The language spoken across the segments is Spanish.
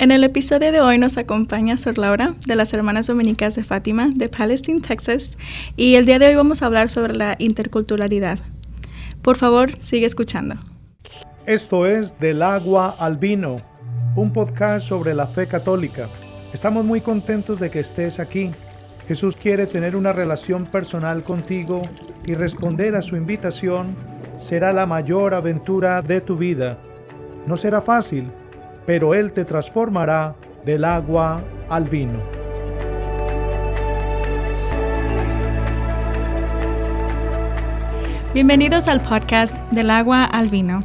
En el episodio de hoy nos acompaña Sor Laura de las Hermanas Dominicas de Fátima de Palestine, Texas, y el día de hoy vamos a hablar sobre la interculturalidad. Por favor, sigue escuchando. Esto es Del agua al vino, un podcast sobre la fe católica. Estamos muy contentos de que estés aquí. Jesús quiere tener una relación personal contigo y responder a su invitación será la mayor aventura de tu vida. No será fácil pero Él te transformará del agua al vino. Bienvenidos al podcast Del agua al vino.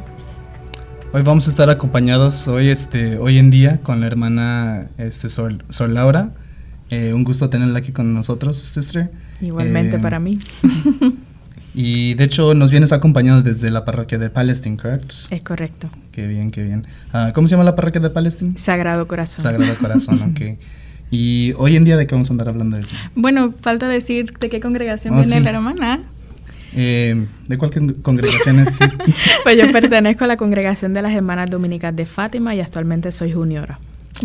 Hoy vamos a estar acompañados hoy, este, hoy en día con la hermana este, Sol, Laura. Eh, un gusto tenerla aquí con nosotros, sister. Igualmente eh, para mí. Y de hecho nos vienes acompañado desde la parroquia de Palestine, ¿correcto? Es correcto. Qué bien, qué bien. Ah, ¿Cómo se llama la parroquia de Palestine? Sagrado Corazón. Sagrado Corazón, ok. ¿Y hoy en día de qué vamos a andar hablando de eso? Bueno, falta decir de qué congregación oh, viene la hermana. Eh, ¿De cuál congregación es? pues yo pertenezco a la congregación de las Hermanas Dominicas de Fátima y actualmente soy juniora.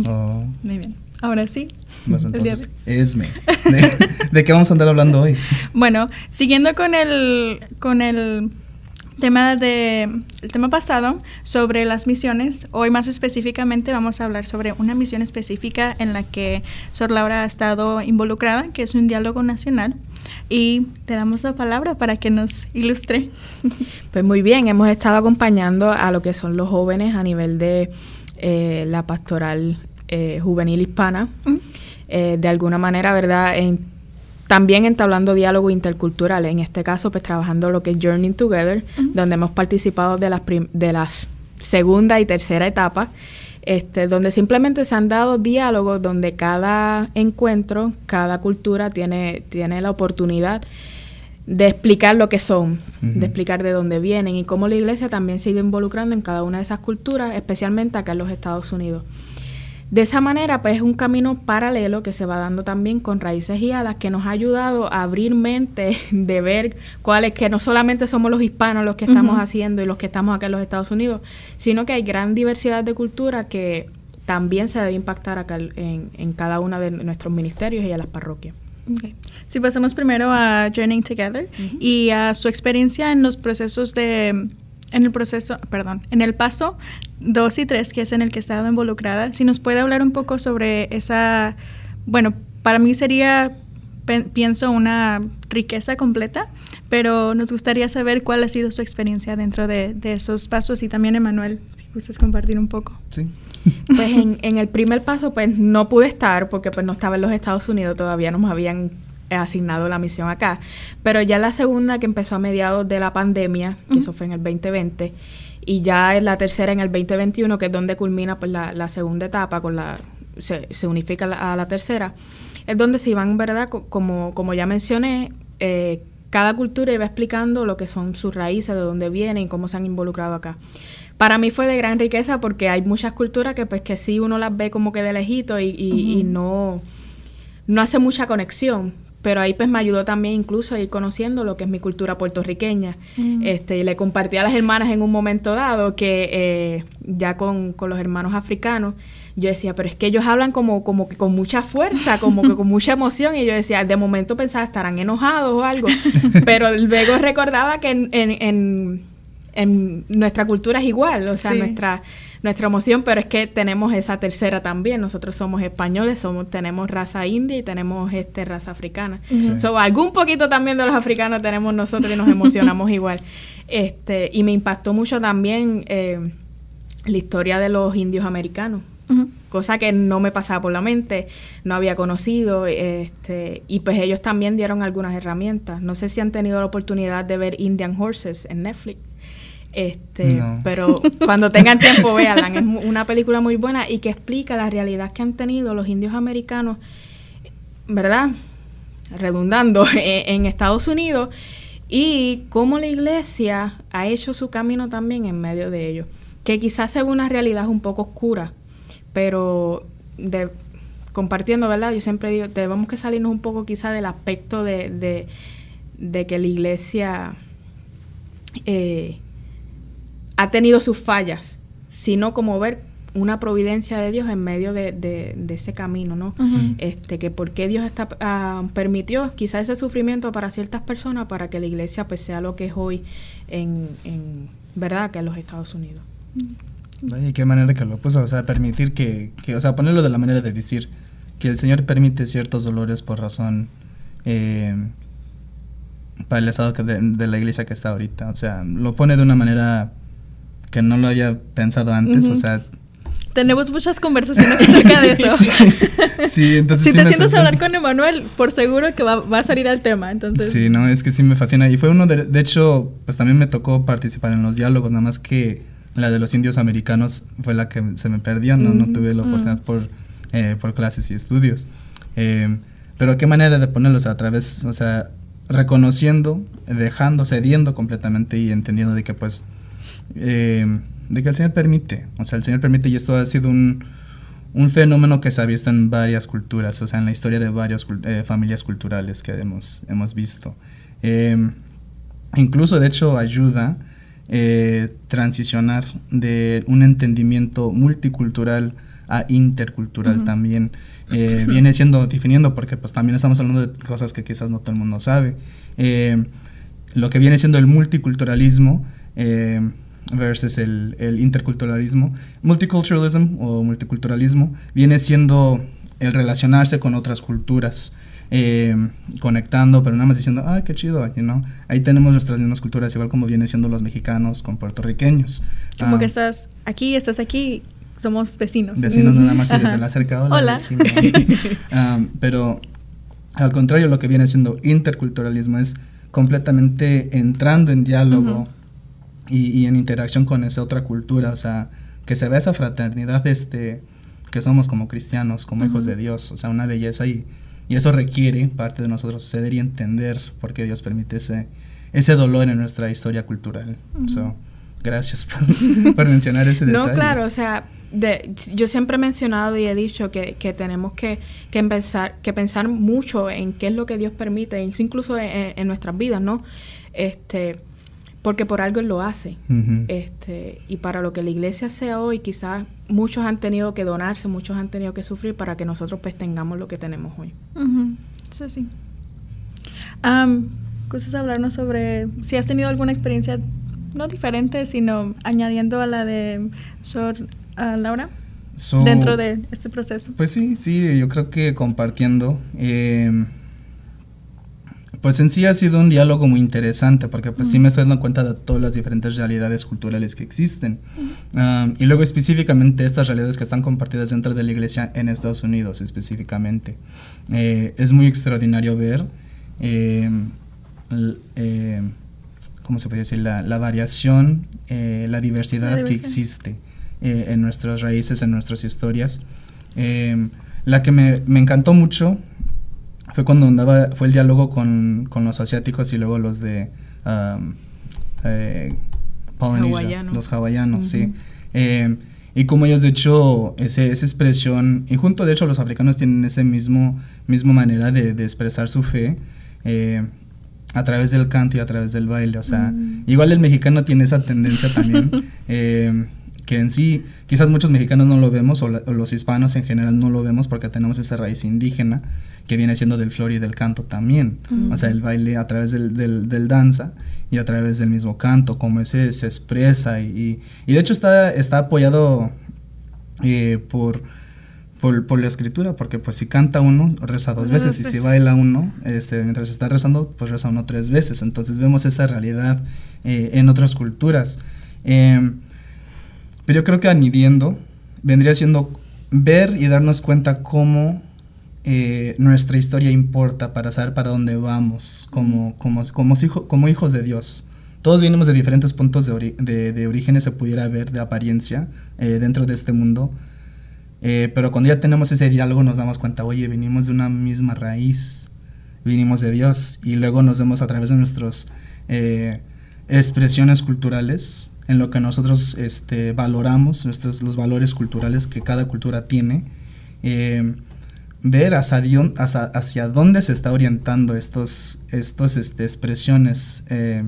Oh. Muy bien. Ahora sí. entonces, Esme. ¿De, ¿De, qué vamos a andar hablando hoy? Bueno, siguiendo con el, con el tema de el tema pasado sobre las misiones, hoy más específicamente vamos a hablar sobre una misión específica en la que Sor Laura ha estado involucrada, que es un diálogo nacional, y le damos la palabra para que nos ilustre. Pues muy bien, hemos estado acompañando a lo que son los jóvenes a nivel de eh, la pastoral eh, juvenil hispana, eh, de alguna manera, ¿verdad? también entablando diálogo intercultural, en este caso, pues trabajando lo que es Journey Together, donde hemos participado de las, de las segunda y tercera etapa, este, donde simplemente se han dado diálogos donde cada encuentro, cada cultura tiene, tiene la oportunidad de explicar lo que son, de explicar de dónde vienen y cómo la iglesia también se ha ido involucrando en cada una de esas culturas, especialmente acá en los Estados Unidos. De esa manera, pues es un camino paralelo que se va dando también con Raíces y Alas, que nos ha ayudado a abrir mente de ver cuáles, que no solamente somos los hispanos los que estamos haciendo y los que estamos acá en los Estados Unidos, sino que hay gran diversidad de cultura que también se debe impactar acá en, cada uno de nuestros ministerios y a las parroquias. Si pasamos primero a Journeying Together y a su experiencia en los procesos de en el proceso, perdón, en el paso 2 y 3, que es en el que he estado involucrada, si nos puede hablar un poco sobre esa, bueno, para mí sería, pienso, una riqueza completa, pero nos gustaría saber cuál ha sido su experiencia dentro de, esos pasos y también, Emanuel, si gustas compartir un poco. Sí. Pues en, en, el primer paso, pues no pude estar porque pues no estaba en los Estados Unidos, todavía nos habían asignado la misión acá. Pero ya la segunda, que empezó a mediados de la pandemia, eso fue en el 2020, y ya en la tercera en el 2021, que es donde culmina pues, la, segunda etapa, con la se, se unifica a la tercera, es donde se iban, ¿verdad? Como, como ya mencioné, eh, cada cultura iba explicando lo que son sus raíces, de dónde vienen y cómo se han involucrado acá. Para mí fue de gran riqueza porque hay muchas culturas que pues que sí uno las ve como que de lejito y, y no, no hace mucha conexión pero ahí pues me ayudó también incluso a ir conociendo lo que es mi cultura puertorriqueña. Mm. Este, y le compartí a las hermanas en un momento dado que eh, ya con, los hermanos africanos, yo decía, pero es que ellos hablan como, como que con mucha fuerza, como que con mucha emoción, y yo decía, de momento pensaba, estarán enojados o algo, pero luego recordaba que en, en, en, nuestra cultura es igual, o sea, nuestra nuestra emoción, pero es que tenemos esa tercera también. Nosotros somos españoles, somos, tenemos raza india y tenemos este raza africana. algún poquito también de los africanos tenemos nosotros y nos emocionamos igual. Este, y me impactó mucho también eh, la historia de los indios americanos. cosa que no me pasaba por la mente, no había conocido, este, y pues ellos también dieron algunas herramientas. No sé si han tenido la oportunidad de ver Indian Horses en Netflix. Este, pero cuando tengan tiempo véanla, es una película muy buena y que explica la realidad que han tenido los indios americanos, ¿verdad? Redundando en Estados Unidos y cómo la iglesia ha hecho su camino también en medio de ellos, que quizás sea una realidad un poco oscura, pero de, compartiendo, ¿verdad? Yo siempre digo, tenemos que salirnos un poco quizás del aspecto de, de, que la iglesia eh, ha tenido sus fallas, sino como ver una providencia de Dios en medio de, de, ese camino, ¿no? Este, que por qué Dios está, ah, permitió quizás ese sufrimiento para ciertas personas para que la iglesia pues sea lo que es hoy en, en ¿verdad? Que en los Estados Unidos. Vaya, qué manera que lo puso, o sea, permitir que, que, o sea, ponerlo de la manera de decir que el Señor permite ciertos dolores por razón eh, para el estado de, de, la iglesia que está ahorita, o sea, lo pone de una manera que no lo había pensado antes, o sea... Tenemos muchas conversaciones acerca de eso. sí. entonces... si te sientes a hablar con Emanuel, por seguro que va, va, a salir al tema, entonces... Sí, no, es que sí me fascina. Y fue uno de... De hecho, pues también me tocó participar en los diálogos, nada más que la de los indios americanos fue la que se me perdió, no, no tuve la oportunidad por, eh, por clases y estudios. Eh, pero qué manera de ponerlos a través, o sea, reconociendo, dejando, cediendo completamente y entendiendo de que pues, eh, de que el Señor permite, o sea, el Señor permite y esto ha sido un, un fenómeno que se ha visto en varias culturas, o sea, en la historia de varias familias culturales que hemos, hemos visto. incluso, de hecho, ayuda eh, transicionar de un entendimiento multicultural a intercultural también. Eh, viene siendo, definiendo, porque pues también estamos hablando de cosas que quizás no todo el mundo sabe. Eh, lo que viene siendo el multiculturalismo versus el, el, interculturalismo. Multiculturalism o multiculturalismo viene siendo el relacionarse con otras culturas. Eh, conectando, pero nada más diciendo, ah, qué chido, you know? ahí tenemos nuestras mismas culturas, igual como vienen siendo los mexicanos con puertorriqueños. Como que ah. estás aquí, estás aquí, somos vecinos. Vecinos nada más y desde la cerca, hola. Ah, pero al contrario, lo que viene siendo interculturalismo es completamente entrando en diálogo y, en interacción con esa otra cultura, o sea, que se ve esa fraternidad este, que somos como cristianos, como hijos de Dios, o sea, una belleza y y eso requiere parte de nosotros ceder y entender por qué Dios permite ese, ese dolor en nuestra historia cultural. gracias por, mencionar ese detalle. No, claro, o sea, yo siempre he mencionado y he dicho que, tenemos que, que, pensar, que pensar mucho en qué es lo que Dios permite, incluso en, en nuestras vidas, ¿no? Este, porque por algo Él lo hace. este, y para lo que la iglesia sea hoy, quizás muchos han tenido que donarse, muchos han tenido que sufrir para que nosotros pues tengamos lo que tenemos hoy. Eso sí. cosas hablarnos sobre si has tenido alguna experiencia, no diferente, sino añadiendo a la de Sor Laura. dentro de este proceso. Pues sí, sí, yo creo que compartiendo. Eh, pues en sí ha sido un diálogo muy interesante porque pues sí me estoy dando cuenta de todas las diferentes realidades culturales que existen. y luego específicamente estas realidades que están compartidas dentro de la iglesia en Estados Unidos específicamente. Eh, es muy extraordinario ver, eh, eh, ¿cómo se puede decir? La, variación, la diversidad que existe en nuestras raíces, en nuestras historias. la que me, me encantó mucho fue cuando andaba, fue el diálogo con, con los asiáticos y luego los de um, eh, los hawaianos, sí. Eh, y como ellos, de hecho, ese, esa expresión, y junto, de hecho, los africanos tienen ese mismo, mismo manera de, de expresar su fe. Eh, a través del canto y a través del baile, o sea, mm. igual el mexicano tiene esa tendencia también, eh, que en sí quizás muchos mexicanos no lo vemos o, los hispanos en general no lo vemos porque tenemos esa raíz indígena que viene siendo del flor y del canto también. O sea, el baile a través del, del, danza y a través del mismo canto, como ese se expresa y, y, de hecho está, está apoyado eh, por, por, la escritura, porque pues si canta uno, reza dos veces, y si baila uno, este, mientras está rezando, pues reza uno tres veces. Entonces vemos esa realidad eh, en otras culturas. Eh, pero yo creo que anidiendo vendría siendo ver y darnos cuenta cómo eh, nuestra historia importa para saber para dónde vamos como, como, como, como hijos de Dios. Todos venimos de diferentes puntos de, de, orígenes, se pudiera ver, de apariencia, eh, dentro de este mundo. Eh, pero cuando ya tenemos ese diálogo nos damos cuenta, oye, venimos de una misma raíz, vinimos de Dios. Y luego nos vemos a través de nuestras expresiones culturales, en lo que nosotros este, valoramos, nuestros, los valores culturales que cada cultura tiene, eh, ver hacia, dónde se está orientando estos, estos este, expresiones eh,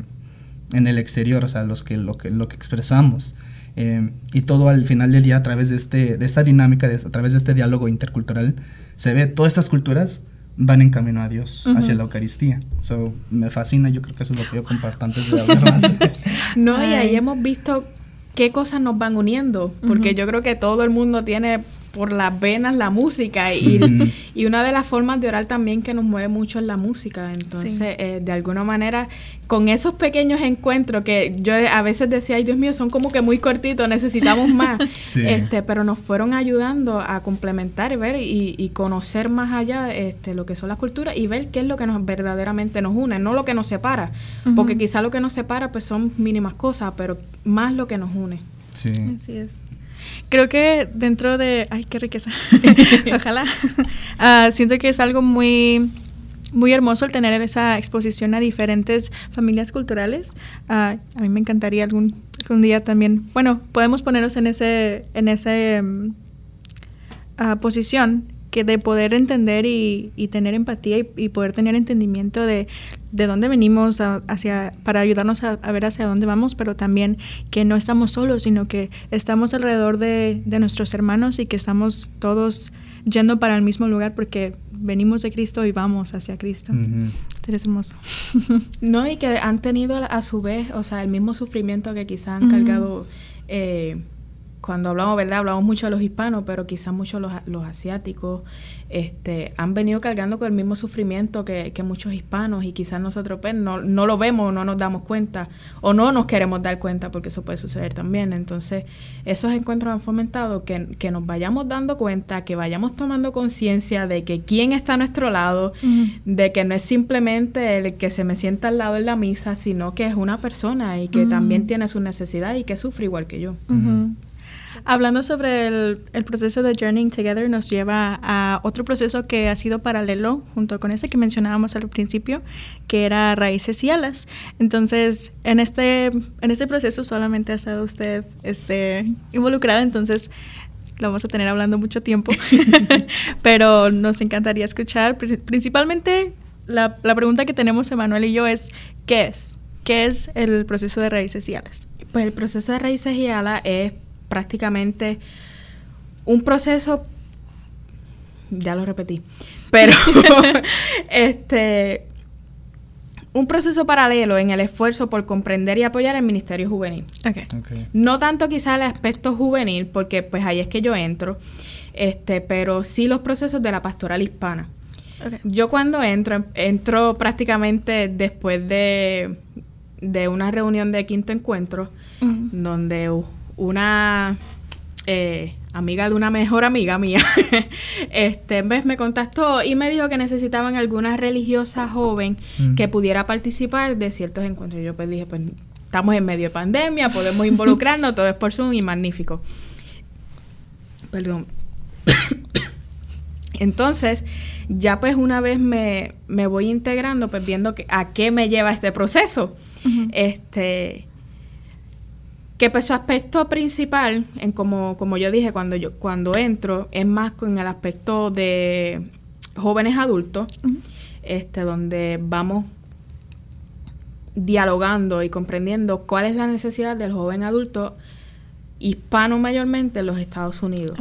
en el exterior, o sea, los que, lo, que, lo que expresamos. Eh, y todo al final del día a través de, este, de esta dinámica, a través de este diálogo intercultural, se ve todas estas culturas van en camino a Dios, hacia la Eucaristía. So, me fascina, yo creo que eso es lo que yo comparto antes de hablar más. no, y ahí hemos visto qué cosas nos van uniendo, porque yo creo que todo el mundo tiene por las venas la música y, y, una de las formas de orar también que nos mueve mucho es la música. Entonces, eh, de alguna manera, con esos pequeños encuentros que yo a veces decía, ay Dios mío, son como que muy cortitos, necesitamos más, este, pero nos fueron ayudando a complementar ver y, y, conocer más allá este, lo que son las culturas y ver qué es lo que nos verdaderamente nos une, no lo que nos separa, porque quizá lo que nos separa pues son mínimas cosas, pero más lo que nos une. Sí. Así es. Creo que dentro de... ¡Ay, qué riqueza! Ojalá. Ah, siento que es algo muy muy hermoso el tener esa exposición a diferentes familias culturales. Ah, a mí me encantaría algún, algún, día también, bueno, podemos ponernos en ese, en ese mm, ah, posición que de poder entender y, tener empatía y, poder tener entendimiento de, de dónde venimos hacia, para ayudarnos a, ver hacia dónde vamos, pero también que no estamos solos, sino que estamos alrededor de, nuestros hermanos y que estamos todos yendo para el mismo lugar porque venimos de Cristo y vamos hacia Cristo. Es hermoso. no, y que han tenido a su vez, o sea, el mismo sufrimiento que quizás han cargado. Eh, cuando hablamos, ¿verdad? Hablamos mucho de los hispanos, pero quizás muchos los, los asiáticos este, han venido cargando con el mismo sufrimiento que, muchos hispanos y quizás nosotros pues, no, no lo vemos, no nos damos cuenta o no nos queremos dar cuenta porque eso puede suceder también. Entonces, esos encuentros han fomentado que, que nos vayamos dando cuenta, que vayamos tomando conciencia de que quién está a nuestro lado, de que no es simplemente el que se me sienta al lado en la misa, sino que es una persona y que también tiene su necesidad y que sufre igual que yo. Hablando sobre el, proceso de Journeying Together, nos lleva a otro proceso que ha sido paralelo junto con ese que mencionábamos al principio, que era Raíces y Alas. Entonces, en este, en este proceso solamente ha estado usted este, involucrada, entonces lo vamos a tener hablando mucho tiempo, pero nos encantaría escuchar. Principalmente, la, la pregunta que tenemos Emanuel y yo es, ¿qué es? ¿Qué es el proceso de Raíces y Alas? Pues el proceso de Raíces y Alas es prácticamente un proceso, ya lo repetí, pero este un proceso paralelo en el esfuerzo por comprender y apoyar el Ministerio Juvenil. No tanto quizá el aspecto juvenil, porque pues ahí es que yo entro, este, pero sí los procesos de la pastoral hispana. Yo cuando entro, entro prácticamente después de, de una reunión de quinto encuentro, donde una eh, amiga de una mejor amiga mía, este, vez me contactó y me dijo que necesitaban alguna religiosa joven mm. que pudiera participar de ciertos encuentros. Yo pues dije, pues estamos en medio de pandemia, podemos involucrarnos, todo es por Zoom y magnífico. Perdón. Entonces, ya pues una vez me, me voy integrando, pues viendo que, a qué me lleva este proceso. Este que pues su aspecto principal, en como, como yo dije cuando yo cuando entro, es más con el aspecto de jóvenes adultos, este, donde vamos dialogando y comprendiendo cuál es la necesidad del joven adulto hispano mayormente en los Estados Unidos.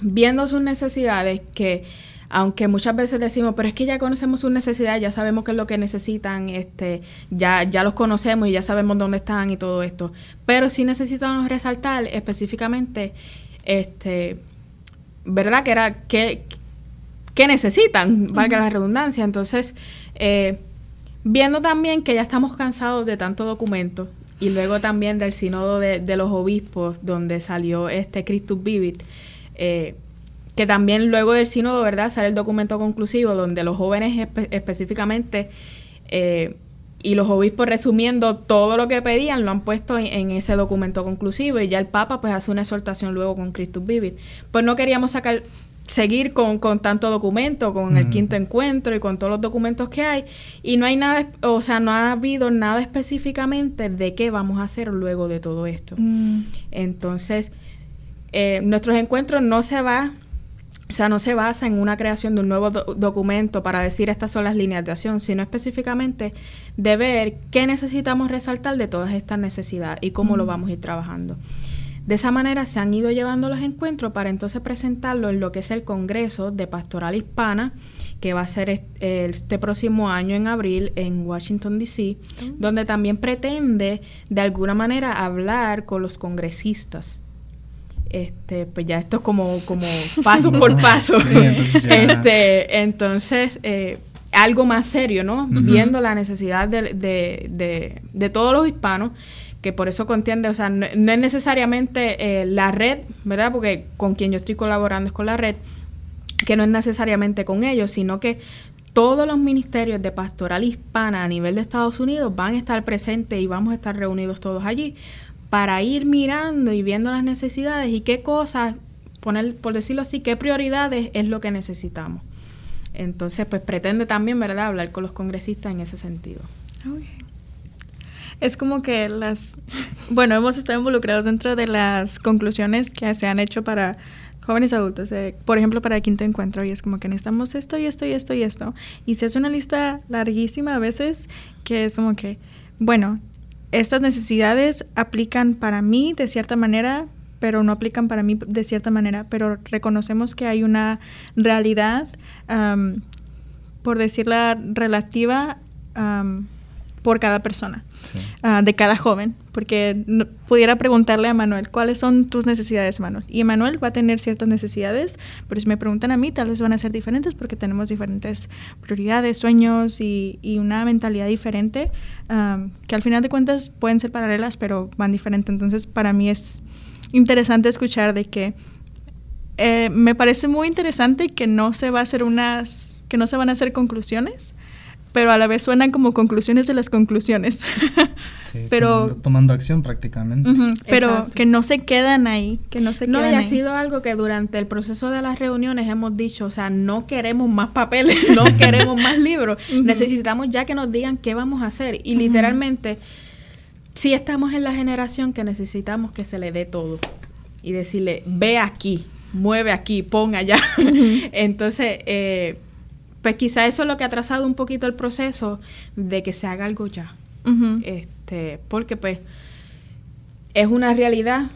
Viendo sus necesidades que aunque muchas veces decimos, pero es que ya conocemos sus necesidades, ya sabemos qué es lo que necesitan, este, ya, ya los conocemos y ya sabemos dónde están y todo esto. Pero sí necesitamos resaltar específicamente, este, ¿verdad? Que era qué, necesitan, valga la redundancia. Entonces, eh, viendo también que ya estamos cansados de tanto documento, y luego también del sínodo de, de los obispos, donde salió este Christus Vivit, eh, que también luego del sínodo, ¿verdad?, sale el documento conclusivo donde los jóvenes específicamente eh, y los obispos resumiendo todo lo que pedían lo han puesto en, ese documento conclusivo y ya el Papa pues hace una exhortación luego con Christus Vivit. Pues no queríamos sacar seguir con, con tanto documento, con el quinto encuentro y con todos los documentos que hay y no hay nada, o sea, no ha habido nada específicamente de qué vamos a hacer luego de todo esto. Mm. Entonces, eh, nuestros encuentros no se va O sea, no se basa en una creación de un nuevo documento para decir estas son las líneas de acción, sino específicamente de ver qué necesitamos resaltar de todas estas necesidades y cómo lo vamos a ir trabajando. De esa manera se han ido llevando los encuentros para entonces presentarlo en lo que es el Congreso de Pastoral Hispana, que va a ser este próximo año en abril en Washington, D.C., donde también pretende de alguna manera hablar con los congresistas este, pues ya esto es como, como paso por paso. entonces, este, entonces eh, algo más serio, ¿no? Viendo la necesidad de, de, de, todos los hispanos, que por eso contiende, o sea, no, es necesariamente eh, la red, ¿verdad? Porque con quien yo estoy colaborando es con la red, que no es necesariamente con ellos, sino que todos los ministerios de pastoral hispana a nivel de Estados Unidos van a estar presentes y vamos a estar reunidos todos allí para ir mirando y viendo las necesidades y qué cosas, poner, por decirlo así, qué prioridades es lo que necesitamos. Entonces, pues pretende también, ¿verdad?, hablar con los congresistas en ese sentido. Es como que las, bueno, hemos estado involucrados dentro de las conclusiones que se han hecho para jóvenes adultos, por ejemplo, para el quinto encuentro, y es como que necesitamos esto y esto y esto y esto. Y se hace una lista larguísima a veces que es como que, bueno, estas necesidades aplican para mí de cierta manera, pero no aplican para mí de cierta manera, pero reconocemos que hay una realidad, por decirla relativa, por cada persona, ah, de cada joven, porque pudiera preguntarle a Manuel, ¿cuáles son tus necesidades, Manuel? Y Manuel va a tener ciertas necesidades, pero si me preguntan a mí, tal vez van a ser diferentes porque tenemos diferentes prioridades, sueños y, una mentalidad diferente, que al final de cuentas pueden ser paralelas, pero van diferentes. Entonces, para mí es interesante escuchar de que eh, me parece muy interesante que no se va a hacer unas, que no se van a hacer conclusiones, pero a la vez suenan como conclusiones de las conclusiones. sí, pero tomando, acción prácticamente. pero que no se quedan ahí, que no se no, quedan y ha sido algo que durante el proceso de las reuniones hemos dicho, o sea, no queremos más papeles, no queremos más libros, necesitamos ya que nos digan qué vamos a hacer. Y literalmente sí estamos en la generación que necesitamos que se le dé todo y decirle, ve aquí, mueve aquí, pon allá. Entonces, eh, pues quizá eso es lo que ha atrasado un poquito el proceso de que se haga algo ya. este, porque pues es una realidad.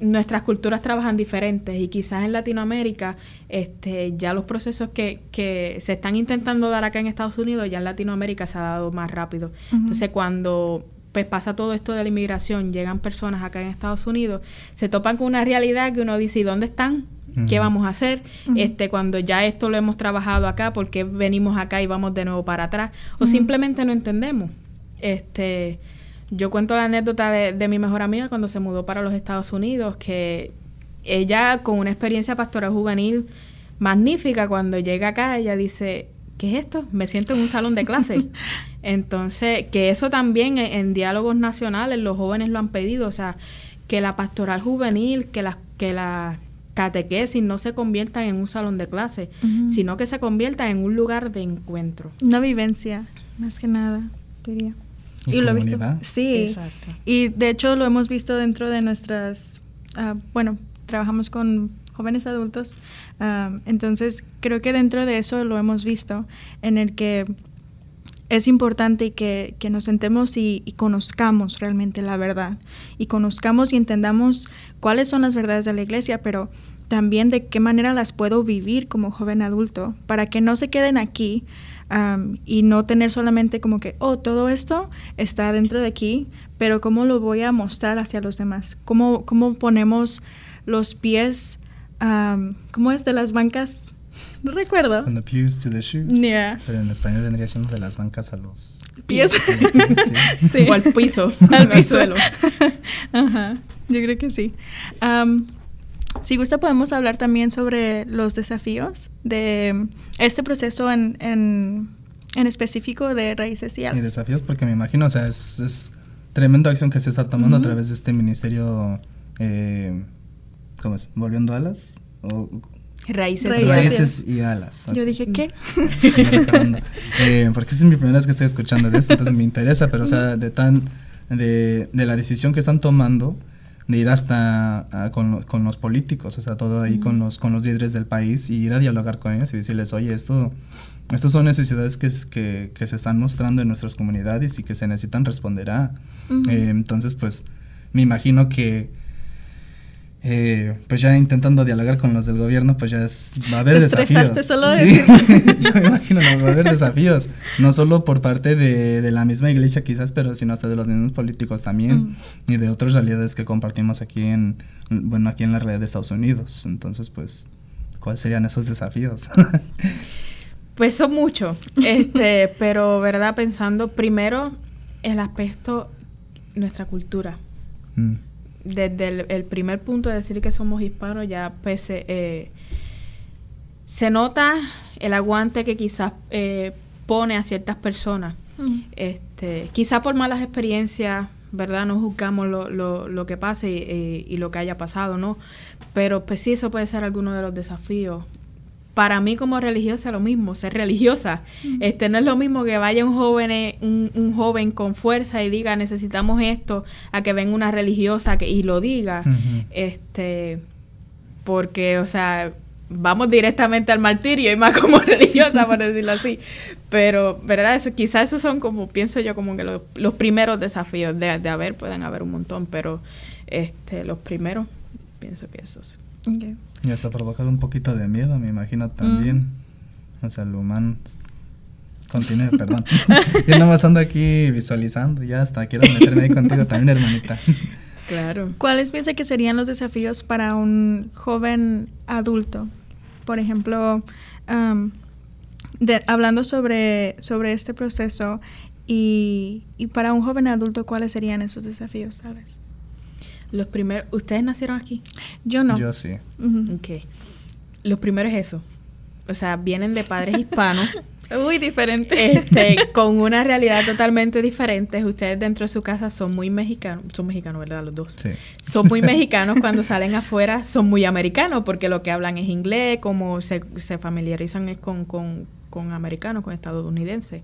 Nuestras culturas trabajan diferentes y quizás en Latinoamérica este, ya los procesos que, que se están intentando dar acá en Estados Unidos, ya en Latinoamérica se ha dado más rápido. Entonces cuando pues pasa todo esto de la inmigración, llegan personas acá en Estados Unidos, se topan con una realidad que uno dice, ¿y dónde están? ¿Qué vamos a hacer? Este, cuando ya esto lo hemos trabajado acá, ¿por qué venimos acá y vamos de nuevo para atrás? O simplemente no entendemos. Este, yo cuento la anécdota de, mi mejor amiga cuando se mudó para los Estados Unidos, que ella con una experiencia pastoral juvenil magnífica, cuando llega acá, ella dice, ¿qué es esto? Me siento en un salón de clase. Entonces, que eso también en, en, diálogos nacionales los jóvenes lo han pedido, o sea, que la pastoral juvenil, que la, que la catequesis no se convierta en un salón de clase, sino que se convierta en un lugar de encuentro. Una vivencia, más que nada, diría. Y, lo he visto. Sí, Exacto. y de hecho lo hemos visto dentro de nuestras, uh, bueno, trabajamos con jóvenes adultos, uh, entonces creo que dentro de eso lo hemos visto, en el que es importante que, que nos sentemos y, conozcamos realmente la verdad. Y conozcamos y entendamos cuáles son las verdades de la iglesia, pero también de qué manera las puedo vivir como joven adulto para que no se queden aquí y no tener solamente como que, oh, todo esto está dentro de aquí, pero cómo lo voy a mostrar hacia los demás, cómo, cómo ponemos los pies, ¿cómo es de las bancas? No recuerdo. From the pews to the shoes. Yeah. Pero en español vendría siendo de las bancas a los pies. sí. O al piso. al piso. Ajá. Yo creo que sí. si gusta, podemos hablar también sobre los desafíos de este proceso en, en, en específico de raíces y Y desafíos, porque me imagino, o sea, es, es tremenda acción que se está tomando a través de este ministerio. Eh, ¿Cómo es? ¿Volviendo alas? ¿O Raíces, Raíces y alas. Yo dije, ¿qué? eh, porque es mi primera vez que estoy escuchando de esto, entonces me interesa, pero o sea, de tan, de, de la decisión que están tomando, de ir hasta ah, con, con, los políticos, o sea, todo ahí con, los, con los líderes del país y ir a dialogar con ellos y decirles, oye, esto, estas son necesidades que, que, que se están mostrando en nuestras comunidades y que se necesitan responder a. Eh, entonces, pues, me imagino que eh, pues ya intentando dialogar con los del gobierno, pues ya es, va a haber desafíos. Solo sí, yo me imagino, va a haber desafíos, no solo por parte de, de, la misma iglesia quizás, pero sino hasta de los mismos políticos también mm. y de otras realidades que compartimos aquí en, bueno, aquí en la realidad de Estados Unidos. Entonces, pues, ¿cuáles serían esos desafíos? pues son muchos, este, pero, ¿verdad? Pensando primero el aspecto, nuestra cultura. Mm desde el, primer punto de decir que somos hispanos, ya pues eh, se nota el aguante que quizás eh, pone a ciertas personas. Mm. Este, quizá por malas experiencias, ¿verdad? No juzgamos lo, lo, lo que pase y, y, lo que haya pasado, ¿no? Pero pues sí, eso puede ser alguno de los desafíos para mí como religiosa lo mismo, ser religiosa. Este no es lo mismo que vaya un joven, eh, un, joven con fuerza y diga necesitamos esto, a que venga una religiosa que, y lo diga. Este porque, o sea, vamos directamente al martirio y más como religiosa, por decirlo así. Pero, ¿verdad? Eso, quizás esos son como, pienso yo, como que los, primeros desafíos de, de haber, pueden haber un montón, pero este los primeros, pienso que esos. Y hasta provocado un poquito de miedo, me imagino también. O sea, el humano. Continúe, perdón. Yo nomás ando aquí visualizando, ya hasta quiero meterme ahí contigo también, hermanita. Claro. ¿Cuáles piensa que serían los desafíos para un joven adulto? Por ejemplo, hablando sobre, sobre este proceso y, y para un joven adulto, ¿cuáles serían esos desafíos, tal vez? Los primeros, ¿ustedes nacieron aquí? Yo no. Yo sí. Ok. Lo primero es eso. O sea, vienen de padres hispanos. Muy diferente. Este, con una realidad totalmente diferente. Ustedes dentro de su casa son muy mexicanos. Son mexicanos, ¿verdad? Los dos. Sí. Son muy mexicanos. Cuando salen afuera son muy americanos porque lo que hablan es inglés, como se, se familiarizan es con, con, con americanos, con estadounidenses.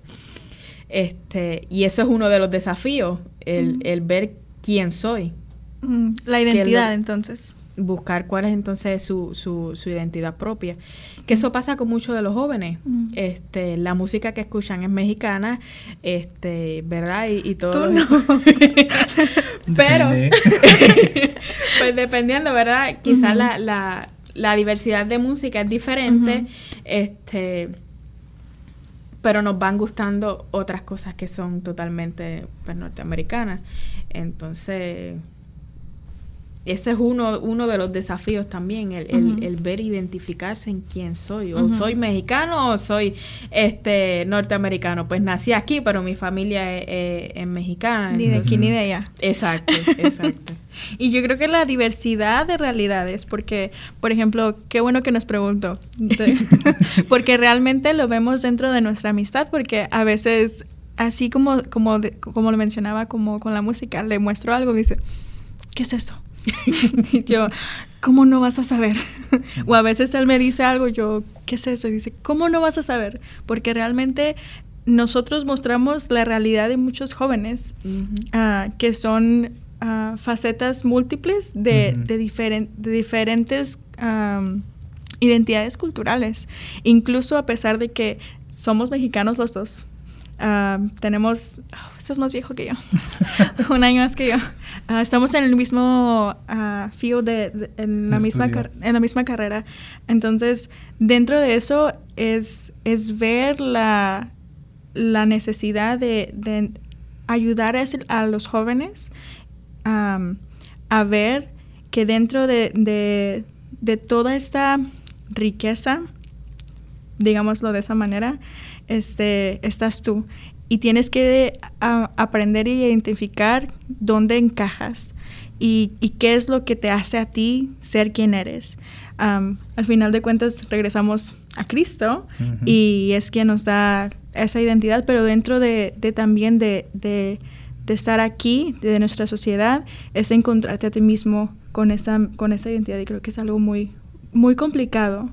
Este, y eso es uno de los desafíos, el, el ver quién soy. Mm, la identidad, entonces. Buscar cuál es entonces su, su, su identidad propia. Que eso pasa con muchos de los jóvenes. Mm. Este, la música que escuchan es mexicana, este, ¿verdad? Y, todo. Pero, pues dependiendo, ¿verdad? Quizás la, la, la, diversidad de música es diferente. Este pero nos van gustando otras cosas que son totalmente pues, norteamericanas. Entonces, ese es uno, uno de los desafíos también, el, el, ver identificarse en quién soy. O soy mexicano o soy este norteamericano. Pues nací aquí, pero mi familia es, mexicana. Ni de aquí ni de allá. Exacto, exacto. y yo creo que la diversidad de realidades, porque, por ejemplo, qué bueno que nos preguntó. porque realmente lo vemos dentro de nuestra amistad, porque a veces, así como, como, como lo mencionaba, como con la música, le muestro algo, dice, ¿qué es eso? Y yo, ¿cómo no vas a saber? o a veces él me dice algo, yo, ¿qué es eso? Y dice, ¿cómo no vas a saber? Porque realmente nosotros mostramos la realidad de muchos jóvenes ah, que son ah, facetas múltiples de, de, de diferentes identidades culturales, incluso a pesar de que somos mexicanos los dos. Ah, tenemos, oh, este es más viejo que yo, un año más que yo. Ah, estamos en el mismo uh, field de, en, la misma en la misma carrera. Entonces, dentro de eso es, es ver la, la necesidad de, de ayudar a, a, los jóvenes a ver que dentro de, de, de toda esta riqueza, digámoslo de esa manera, este, estás tú. Y tienes que aprender y identificar dónde encajas y, qué es lo que te hace a ti ser quien eres. al final de cuentas regresamos a Cristo y es quien nos da esa identidad, pero dentro de, también de, de, estar aquí, de nuestra sociedad, es encontrarte a ti mismo con esa, con esa identidad. Y creo que es algo muy, muy complicado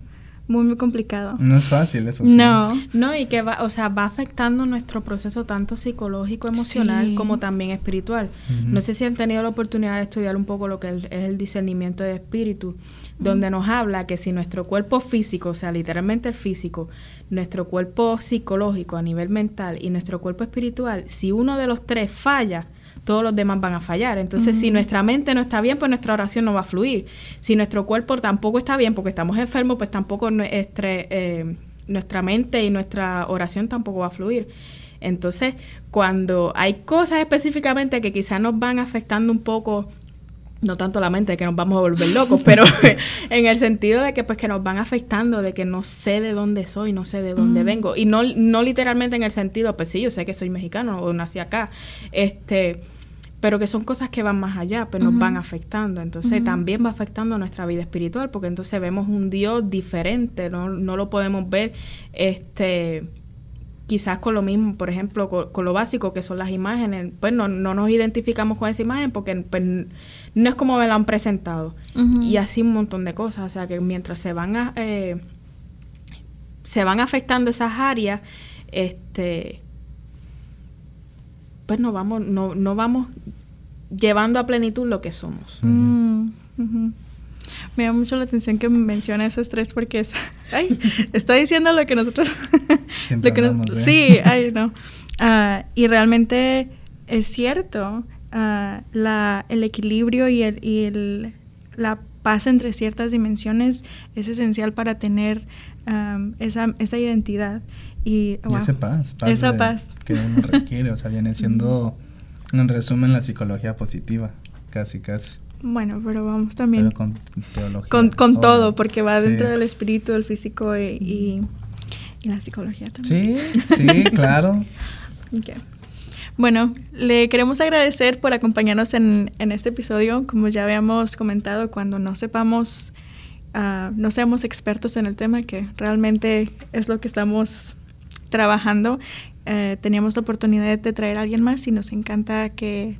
muy, muy complicado. No es fácil eso. Sí. No. No, y que va, o sea, va afectando nuestro proceso tanto psicológico, emocional, Sí. como también espiritual. No sé si han tenido la oportunidad de estudiar un poco lo que es el discernimiento de espíritu, donde nos habla que si nuestro cuerpo físico, o sea, literalmente el físico, nuestro cuerpo psicológico a nivel mental y nuestro cuerpo espiritual, si uno de los tres falla, todos los demás van a fallar. Entonces, si nuestra mente no está bien, pues nuestra oración no va a fluir. Si nuestro cuerpo tampoco está bien porque estamos enfermos, pues tampoco nuestra, eh, nuestra mente y nuestra oración tampoco va a fluir. Entonces, cuando hay cosas específicamente que quizás nos van afectando un poco, no tanto la mente, que nos vamos a volver locos, pero en el sentido de que pues que nos van afectando, de que no sé de dónde soy, no sé de dónde Mm. vengo. Y no, no literalmente en el sentido, pues sí, yo sé que soy mexicano o nací acá, este, pero que son cosas que van más allá, pues nos Ujú. van afectando. Entonces también va afectando nuestra vida espiritual, porque entonces vemos un Dios diferente, no, no lo podemos ver, este quizás con lo mismo, por ejemplo, con, con lo básico que son las imágenes, pues no, no nos identificamos con esa imagen porque pues, no es como me la han presentado. Y así un montón de cosas. O sea que mientras se van a, eh, se van afectando esas áreas, este pues no vamos, no, no vamos llevando a plenitud lo que somos. Mm. Me llama mucho la atención que menciona esos tres porque es, ay, está diciendo lo que nosotros... Siempre lo que nos- hablamos, ¿eh? Sí, ay, no. Ah, y realmente es cierto, ah, la, el equilibrio y, el, y el, la paz entre ciertas dimensiones es esencial para tener am, esa, esa identidad. Y, esa paz, paz Esa de- paz. que uno requiere, o sea, viene siendo, en resumen, la psicología positiva, casi, casi. Bueno, pero vamos también Pero con teología. con, todo, porque va Sí. dentro del espíritu, el físico y, y, y la psicología también. Sí, sí, claro. Bueno, le queremos agradecer por acompañarnos en, en este episodio. Como ya habíamos comentado, cuando no sepamos, ah, no seamos expertos en el tema, que realmente es lo que estamos trabajando, eh, teníamos la oportunidad de traer a alguien más y nos encanta que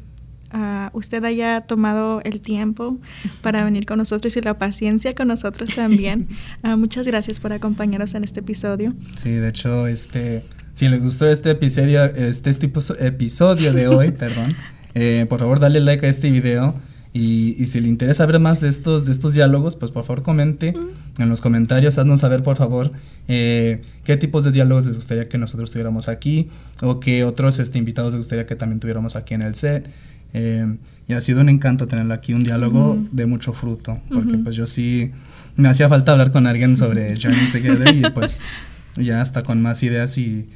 ah, usted haya tomado el tiempo para venir con nosotros y la paciencia con nosotros también. Ah, muchas gracias por acompañarnos en este episodio. Sí, de hecho, este, si les gustó este episodio, este, este episo- episodio de hoy, perdón, eh, por favor dale like a este video y, y si le interesa ver más de estos, de estos diálogos, pues por favor comente en los comentarios, haznos saber por favor eh, qué tipos de diálogos les gustaría que nosotros tuviéramos aquí o qué otros este, invitados les gustaría que también tuviéramos aquí en el set. Eh, y ha sido un encanto tenerlo aquí, un diálogo Ujú. de mucho fruto, porque Ujú. pues yo sí me hacía falta hablar con alguien sobre Journey Together y pues ya hasta con más ideas y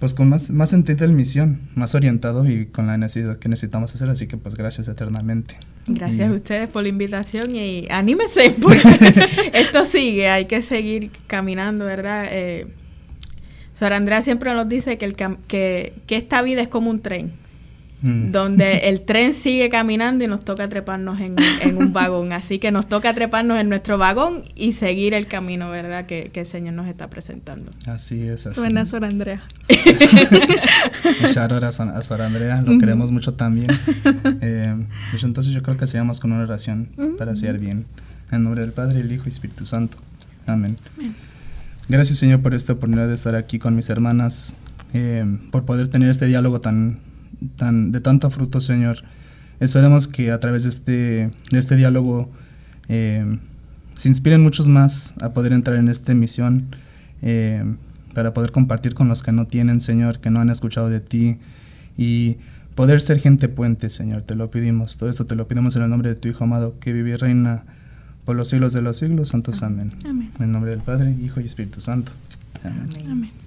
pues con más, más sentido de misión, más orientado y con la necesidad que necesitamos hacer, así que pues gracias eternamente. Gracias Y- a ustedes por la invitación y anímese porque esto sigue, hay que seguir caminando, ¿verdad? Eh, Sor Andrea siempre nos dice que, el que, que esta vida es como un tren, Mm. donde el tren sigue caminando y nos toca treparnos en, en un vagón. Así que nos toca treparnos en nuestro vagón y seguir el camino, ¿verdad? Que, que el Señor nos está presentando. Así es, así Suena es. Sor Andrea. Shout out a, Sor Andrea, lo queremos mucho también. Eh, pues entonces yo creo que sigamos con una oración para hacer bien. En nombre del Padre, el Hijo y Espíritu Santo. Amén. Gracias Señor por esta oportunidad de estar aquí con mis hermanas, eh, por poder tener este diálogo tan, tan de tanto fruto Señor. Esperemos que a través de este, de este diálogo eh, se inspiren muchos más a poder entrar en esta misión, eh, para poder compartir con los que no tienen, Señor, que no han escuchado de ti y poder ser gente puente, Señor. Te lo pedimos. Todo esto te lo pedimos en el nombre de tu Hijo amado, que vive y reina por los siglos de los siglos. Santos, amén. Amén. En el nombre del Padre, Hijo y Espíritu Santo. Amén. Amén. Amén.